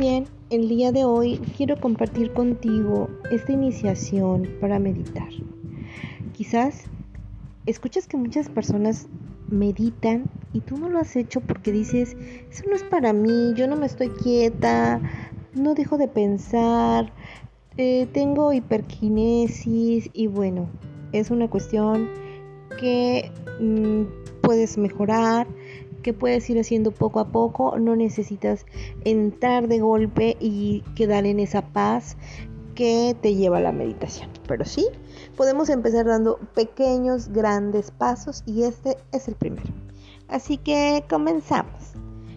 Bien, el día de hoy quiero compartir contigo esta iniciación para meditar. Quizás escuchas que muchas personas meditan y tú no lo has hecho porque dices, eso no es para mí, yo no me estoy quieta, no dejo de pensar, eh, tengo hiperquinesis y bueno, es una cuestión que mm, puedes mejorar que puedes ir haciendo poco a poco, no necesitas entrar de golpe y quedar en esa paz que te lleva a la meditación. Pero sí, podemos empezar dando pequeños, grandes pasos y este es el primero. Así que comenzamos.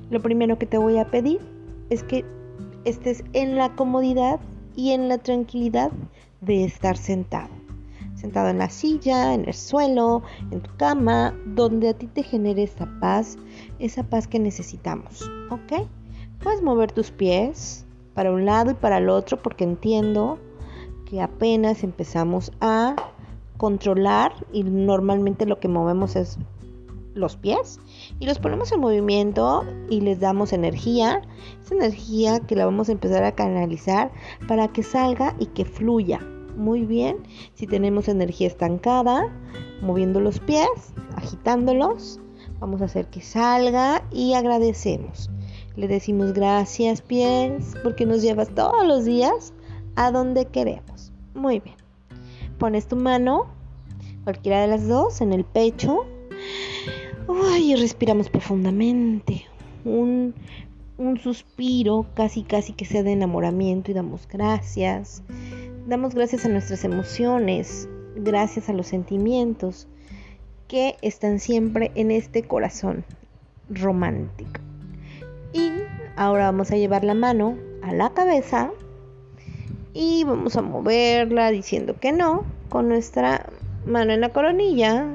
Lo primero que te voy a pedir es que estés en la comodidad y en la tranquilidad de estar sentado sentado en la silla, en el suelo, en tu cama, donde a ti te genere esa paz, esa paz que necesitamos, ¿ok? Puedes mover tus pies para un lado y para el otro porque entiendo que apenas empezamos a controlar y normalmente lo que movemos es los pies y los ponemos en movimiento y les damos energía, esa energía que la vamos a empezar a canalizar para que salga y que fluya, muy bien. Si tenemos energía estancada, moviendo los pies, agitándolos, vamos a hacer que salga y agradecemos. Le decimos gracias pies porque nos llevas todos los días a donde queremos. Muy bien. Pones tu mano, cualquiera de las dos, en el pecho. y respiramos profundamente. Un, un suspiro casi casi que sea de enamoramiento y damos gracias. Damos gracias a nuestras emociones, gracias a los sentimientos que están siempre en este corazón romántico. Y ahora vamos a llevar la mano a la cabeza y vamos a moverla diciendo que no con nuestra mano en la coronilla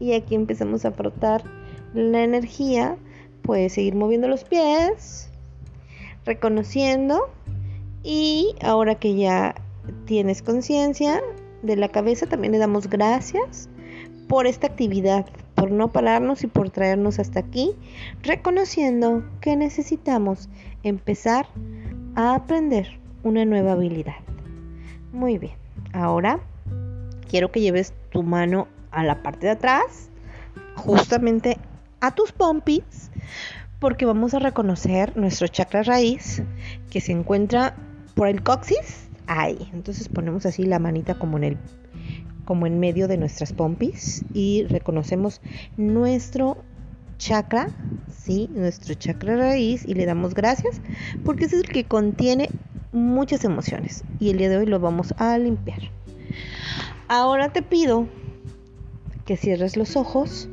y aquí empezamos a frotar la energía. Puedes seguir moviendo los pies, reconociendo y ahora que ya tienes conciencia de la cabeza, también le damos gracias por esta actividad, por no pararnos y por traernos hasta aquí, reconociendo que necesitamos empezar a aprender una nueva habilidad. Muy bien, ahora quiero que lleves tu mano a la parte de atrás, justamente a tus pompis, porque vamos a reconocer nuestro chakra raíz que se encuentra por el coxis ahí. Entonces ponemos así la manita como en el como en medio de nuestras pompis y reconocemos nuestro chakra, sí, nuestro chakra raíz y le damos gracias porque ese es el que contiene muchas emociones y el día de hoy lo vamos a limpiar. Ahora te pido que cierres los ojos,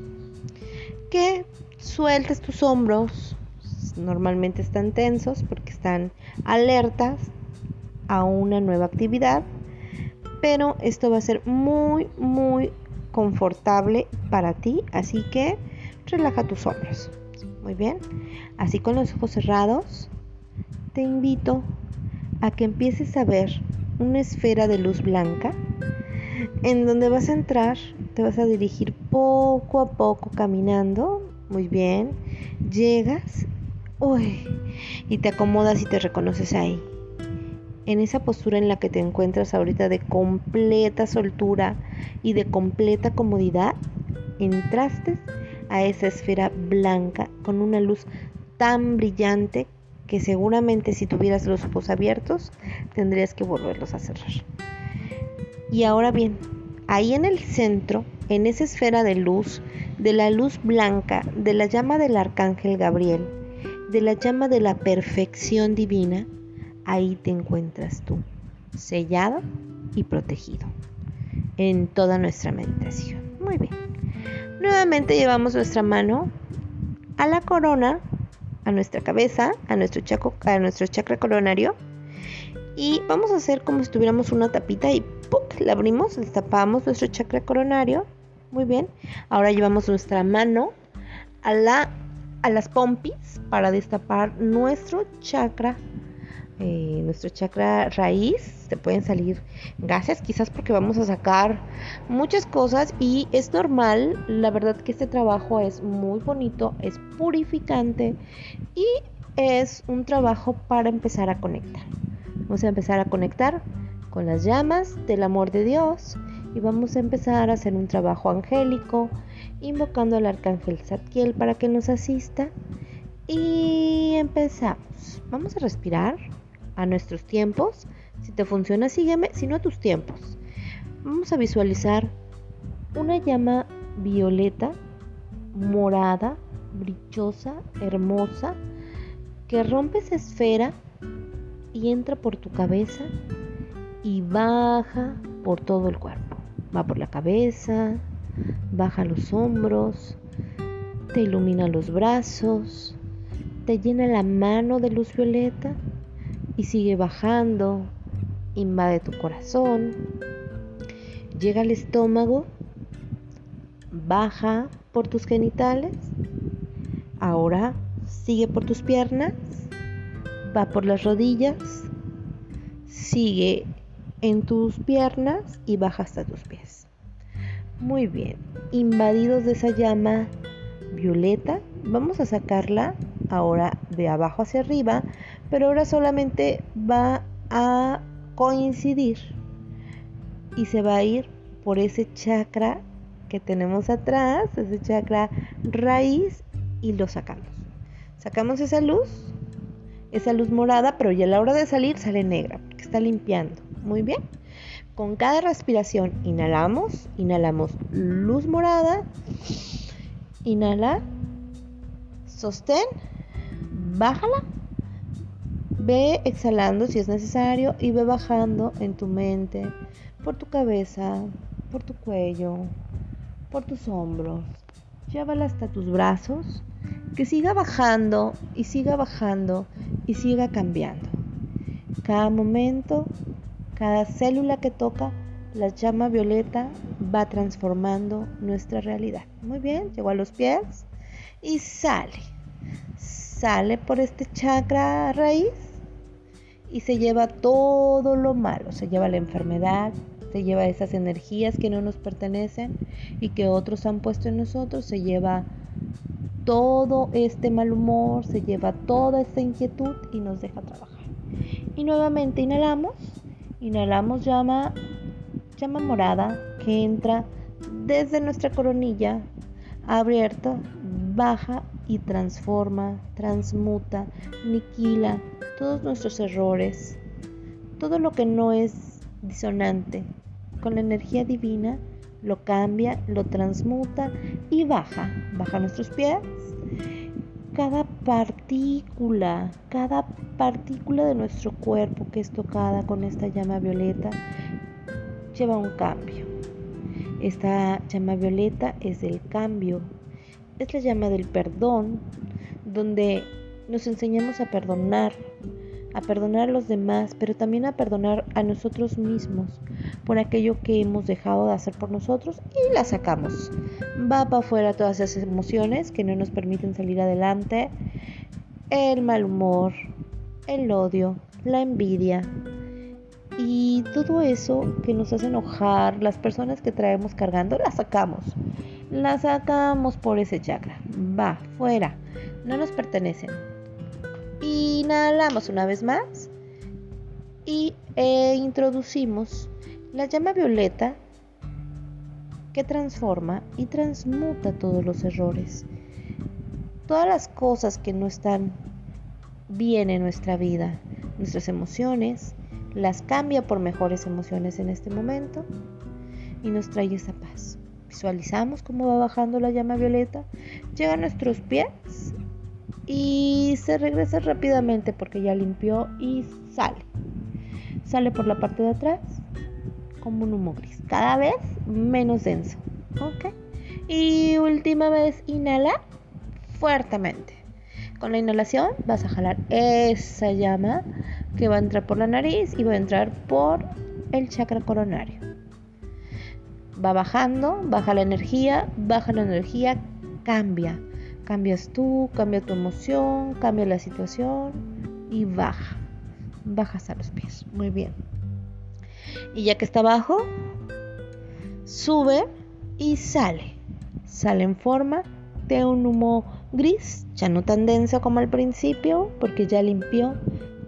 que sueltes tus hombros, normalmente están tensos porque están alertas, a una nueva actividad, pero esto va a ser muy, muy confortable para ti, así que relaja tus hombros. Muy bien, así con los ojos cerrados, te invito a que empieces a ver una esfera de luz blanca en donde vas a entrar, te vas a dirigir poco a poco caminando, muy bien, llegas, uy, y te acomodas y te reconoces ahí en esa postura en la que te encuentras ahorita de completa soltura y de completa comodidad, entraste a esa esfera blanca con una luz tan brillante que seguramente si tuvieras los ojos abiertos tendrías que volverlos a cerrar. Y ahora bien, ahí en el centro, en esa esfera de luz, de la luz blanca, de la llama del arcángel Gabriel, de la llama de la perfección divina, ahí te encuentras tú, sellado y protegido en toda nuestra meditación. Muy bien. Nuevamente llevamos nuestra mano a la corona, a nuestra cabeza, a nuestro, chaco, a nuestro chakra coronario. Y vamos a hacer como si tuviéramos una tapita y ¡puc! la abrimos, destapamos nuestro chakra coronario. Muy bien. Ahora llevamos nuestra mano a, la, a las pompis para destapar nuestro chakra eh, nuestro chakra raíz, se pueden salir gases, quizás porque vamos a sacar muchas cosas y es normal, la verdad que este trabajo es muy bonito, es purificante y es un trabajo para empezar a conectar. Vamos a empezar a conectar con las llamas del amor de Dios y vamos a empezar a hacer un trabajo angélico, invocando al arcángel Zadkiel para que nos asista. Y empezamos. Vamos a respirar a nuestros tiempos. Si te funciona, sígueme, si no a tus tiempos. Vamos a visualizar una llama violeta, morada, brillosa, hermosa, que rompe esa esfera y entra por tu cabeza y baja por todo el cuerpo. Va por la cabeza, baja los hombros, te ilumina los brazos, te llena la mano de luz violeta y sigue bajando, invade tu corazón, llega al estómago, baja por tus genitales, ahora sigue por tus piernas, va por las rodillas, sigue en tus piernas y baja hasta tus pies. Muy bien, invadidos de esa llama violeta, vamos a sacarla ahora de abajo hacia arriba, pero ahora solamente va a coincidir y se va a ir por ese chakra que tenemos atrás, ese chakra raíz y lo sacamos. Sacamos esa luz, esa luz morada, pero ya a la hora de salir sale negra, porque está limpiando. Muy bien. Con cada respiración inhalamos, inhalamos luz morada, inhala, sostén, bájala, ve exhalando si es necesario y ve bajando en tu mente, por tu cabeza, por tu cuello, por tus hombros. Llévala hasta tus brazos, que siga bajando y siga bajando y siga cambiando. Cada momento cada célula que toca la llama violeta va transformando nuestra realidad. Muy bien, llegó a los pies y sale. Sale por este chakra raíz y se lleva todo lo malo. Se lleva la enfermedad, se lleva esas energías que no nos pertenecen y que otros han puesto en nosotros. Se lleva todo este mal humor, se lleva toda esta inquietud y nos deja trabajar. Y nuevamente inhalamos Inhalamos llama, llama morada que entra desde nuestra coronilla abierta, baja y transforma, transmuta, aniquila todos nuestros errores, todo lo que no es disonante. Con la energía divina lo cambia, lo transmuta y baja, baja nuestros pies cada partícula, cada partícula de nuestro cuerpo que es tocada con esta llama violeta lleva un cambio. Esta llama violeta es el cambio, es la llama del perdón, donde nos enseñamos a perdonar, a perdonar a los demás, pero también a perdonar a nosotros mismos por aquello que hemos dejado de hacer por nosotros y la sacamos. Va para afuera todas esas emociones que no nos permiten salir adelante, el mal humor, el odio, la envidia y todo eso que nos hace enojar, las personas que traemos cargando, las sacamos. Las sacamos por ese chakra. Va, fuera. No nos pertenecen. Inhalamos una vez más y e introducimos la llama violeta que transforma y transmuta todos los errores. Todas las cosas que no están bien en nuestra vida, nuestras emociones, las cambia por mejores emociones en este momento y nos trae esa paz. Visualizamos cómo va bajando la llama violeta, llega a nuestros pies y se regresa rápidamente porque ya limpió y sale. Sale por la parte de atrás como un humo gris, cada vez menos denso. ¿Ok? Y última vez, inhala fuertemente. Con la inhalación vas a jalar esa llama que va a entrar por la nariz y va a entrar por el chakra coronario. Va bajando, baja la energía, baja la energía, cambia Cambias tú, cambia tu emoción, cambia la situación y baja. Bajas a los pies. Muy bien. Y ya que está abajo, sube y sale. Sale en forma de un humo gris, ya no tan denso como al principio, porque ya limpió,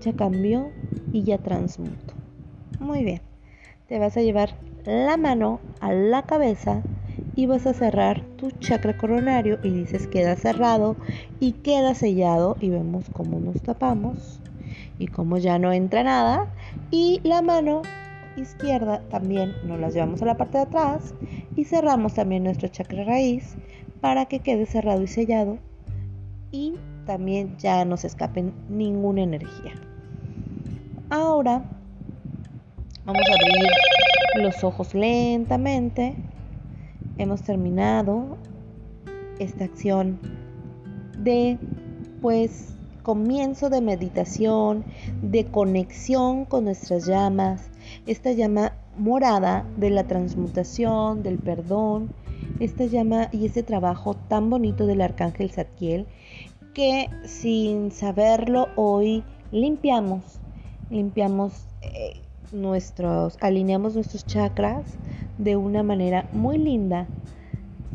ya cambió y ya transmutó. Muy bien, te vas a llevar la mano a la cabeza y vas a cerrar tu chakra coronario y dices queda cerrado y queda sellado y vemos cómo nos tapamos y cómo ya no entra nada y la mano izquierda también nos la llevamos a la parte de atrás y cerramos también nuestro chakra raíz para que quede cerrado y sellado y también ya no se escape ninguna energía. Ahora vamos a abrir los ojos lentamente. Hemos terminado esta acción de pues comienzo de meditación, de conexión con nuestras llamas, esta llama morada de la transmutación, del perdón, esta llama y ese trabajo tan bonito del arcángel Zadkiel que sin saberlo hoy limpiamos, limpiamos eh, nuestros, alineamos nuestros chakras de una manera muy linda.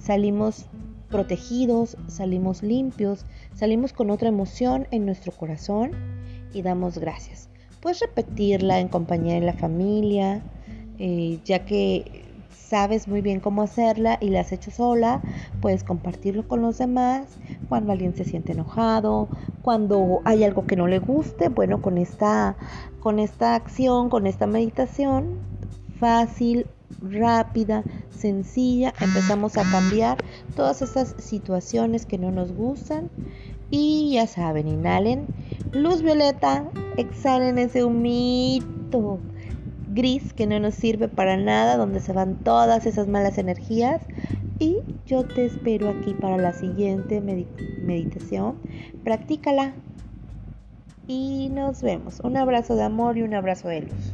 Salimos protegidos, salimos limpios, salimos con otra emoción en nuestro corazón y damos gracias. Puedes repetirla en compañía de la familia, eh, ya que sabes muy bien cómo hacerla y la has hecho sola, puedes compartirlo con los demás. Cuando alguien se siente enojado, cuando hay algo que no le guste, bueno, con esta, con esta acción, con esta meditación, fácil, rápida, sencilla, empezamos a cambiar todas esas situaciones que no nos gustan. Y ya saben, inhalen luz violeta, exhalen ese humito gris que no nos sirve para nada, donde se van todas esas malas energías. Y yo te espero aquí para la siguiente meditación. Practícala. Y nos vemos. Un abrazo de amor y un abrazo de luz.